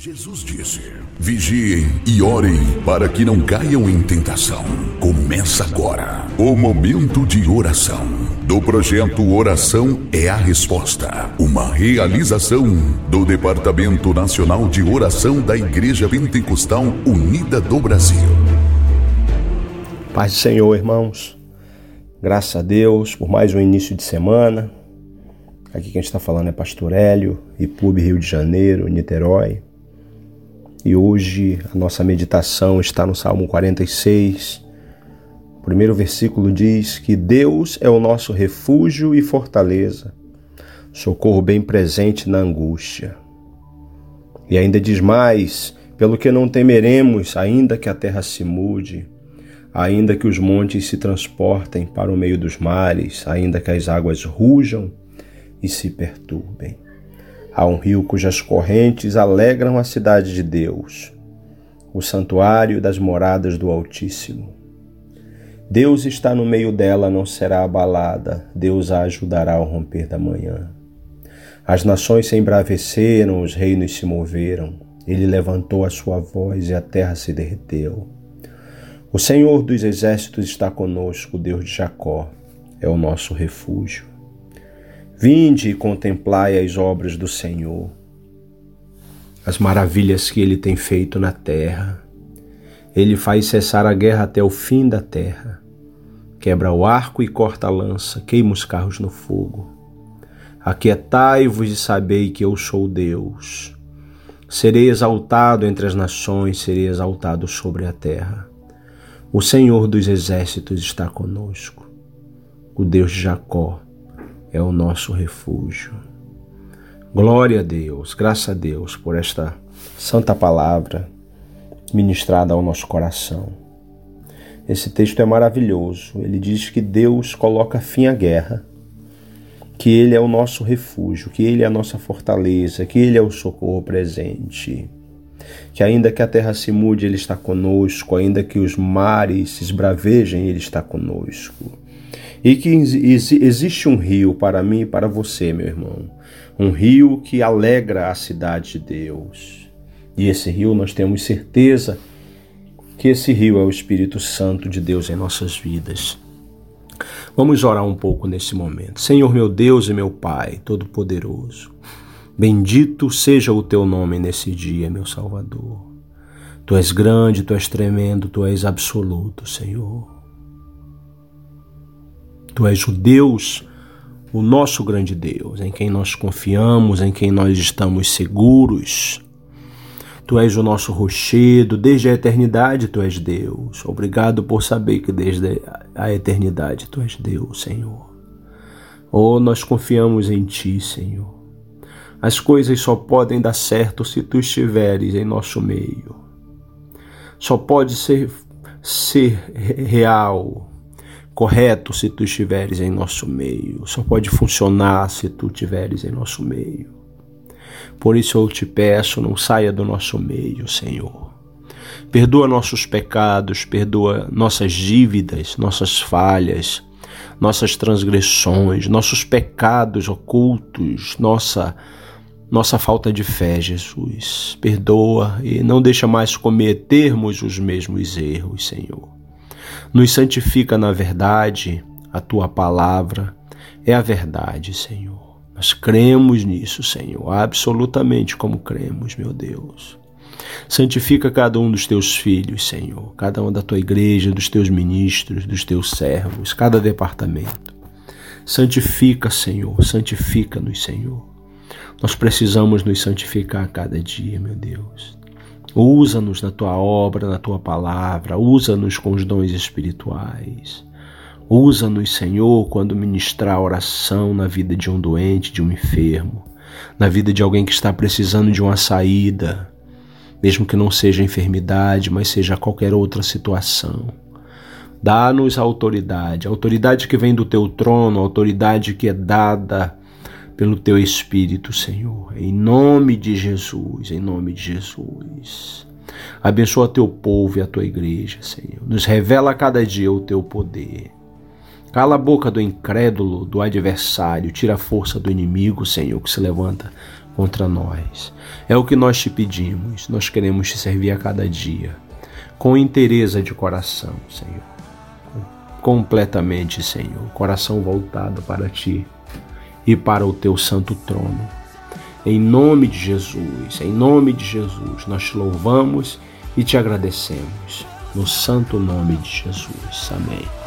Jesus disse: Vigiem e orem para que não caiam em tentação. Começa agora o momento de oração do projeto Oração é a Resposta, uma realização do Departamento Nacional de Oração da Igreja Pentecostal Unida do Brasil. Paz do Senhor, irmãos. Graças a Deus por mais um início de semana. Aqui quem está falando é Pastor Hélio, IPUB Rio de Janeiro, Niterói. E hoje a nossa meditação está no Salmo 46. O primeiro versículo diz que Deus é o nosso refúgio e fortaleza, socorro bem presente na angústia. E ainda diz mais: pelo que não temeremos, ainda que a terra se mude, ainda que os montes se transportem para o meio dos mares, ainda que as águas rujam e se perturbem. Há um rio cujas correntes alegram a cidade de Deus, o santuário das moradas do Altíssimo. Deus está no meio dela, não será abalada, Deus a ajudará ao romper da manhã. As nações se embraveceram, os reinos se moveram, ele levantou a sua voz e a terra se derreteu. O Senhor dos exércitos está conosco, o Deus de Jacó é o nosso refúgio. Vinde e contemplai as obras do Senhor, as maravilhas que ele tem feito na terra. Ele faz cessar a guerra até o fim da terra. Quebra o arco e corta a lança, queima os carros no fogo. Aquietai-vos e sabei que eu sou Deus. Serei exaltado entre as nações, serei exaltado sobre a terra. O Senhor dos exércitos está conosco. O Deus de Jacó é o nosso refúgio. Glória a Deus, graças a Deus por esta santa palavra ministrada ao nosso coração. Esse texto é maravilhoso. Ele diz que Deus coloca fim à guerra, que Ele é o nosso refúgio, que Ele é a nossa fortaleza, que Ele é o socorro presente. Que ainda que a terra se mude, Ele está conosco, ainda que os mares se esbravejem, Ele está conosco e que existe um rio para mim e para você, meu irmão. Um rio que alegra a cidade de Deus. E esse rio nós temos certeza que esse rio é o Espírito Santo de Deus em nossas vidas. Vamos orar um pouco nesse momento. Senhor meu Deus e meu Pai, Todo-Poderoso, bendito seja o teu nome nesse dia, meu Salvador. Tu és grande, tu és tremendo, tu és absoluto, Senhor. Tu és o Deus, o nosso grande Deus, em quem nós confiamos, em quem nós estamos seguros. Tu és o nosso rochedo, desde a eternidade tu és Deus. Obrigado por saber que desde a eternidade tu és Deus, Senhor. Oh, nós confiamos em ti, Senhor. As coisas só podem dar certo se tu estiveres em nosso meio. Só pode ser, ser real, correto se tu estiveres em nosso meio, só pode funcionar se tu estiveres em nosso meio. Por isso eu te peço, não saia do nosso meio, Senhor. Perdoa nossos pecados, perdoa nossas dívidas, nossas falhas, nossas transgressões, nossos pecados ocultos, nossa nossa falta de fé, Jesus. Perdoa e não deixa mais cometermos os mesmos erros, Senhor. Nos santifica na verdade, a tua palavra é a verdade, Senhor. Nós cremos nisso, Senhor, absolutamente como cremos, meu Deus. Santifica cada um dos teus filhos, Senhor, cada uma da tua igreja, dos teus ministros, dos teus servos, cada departamento. Santifica, Senhor, santifica-nos, Senhor. Nós precisamos nos santificar a cada dia, meu Deus. Usa-nos na tua obra, na tua palavra, usa-nos com os dons espirituais. Usa-nos, Senhor, quando ministrar oração na vida de um doente, de um enfermo, na vida de alguém que está precisando de uma saída, mesmo que não seja enfermidade, mas seja qualquer outra situação. Dá-nos autoridade, autoridade que vem do teu trono, autoridade que é dada pelo teu Espírito, Senhor. Em nome de Jesus, em nome de Jesus. Abençoa teu povo e a tua igreja, Senhor. Nos revela a cada dia o teu poder. Cala a boca do incrédulo, do adversário, tira a força do inimigo, Senhor, que se levanta contra nós. É o que nós te pedimos. Nós queremos te servir a cada dia, com interesse de coração, Senhor. Completamente, Senhor. Coração voltado para ti e para o teu santo trono. Em nome de Jesus, em nome de Jesus, nós te louvamos e te agradecemos. No santo nome de Jesus. Amém.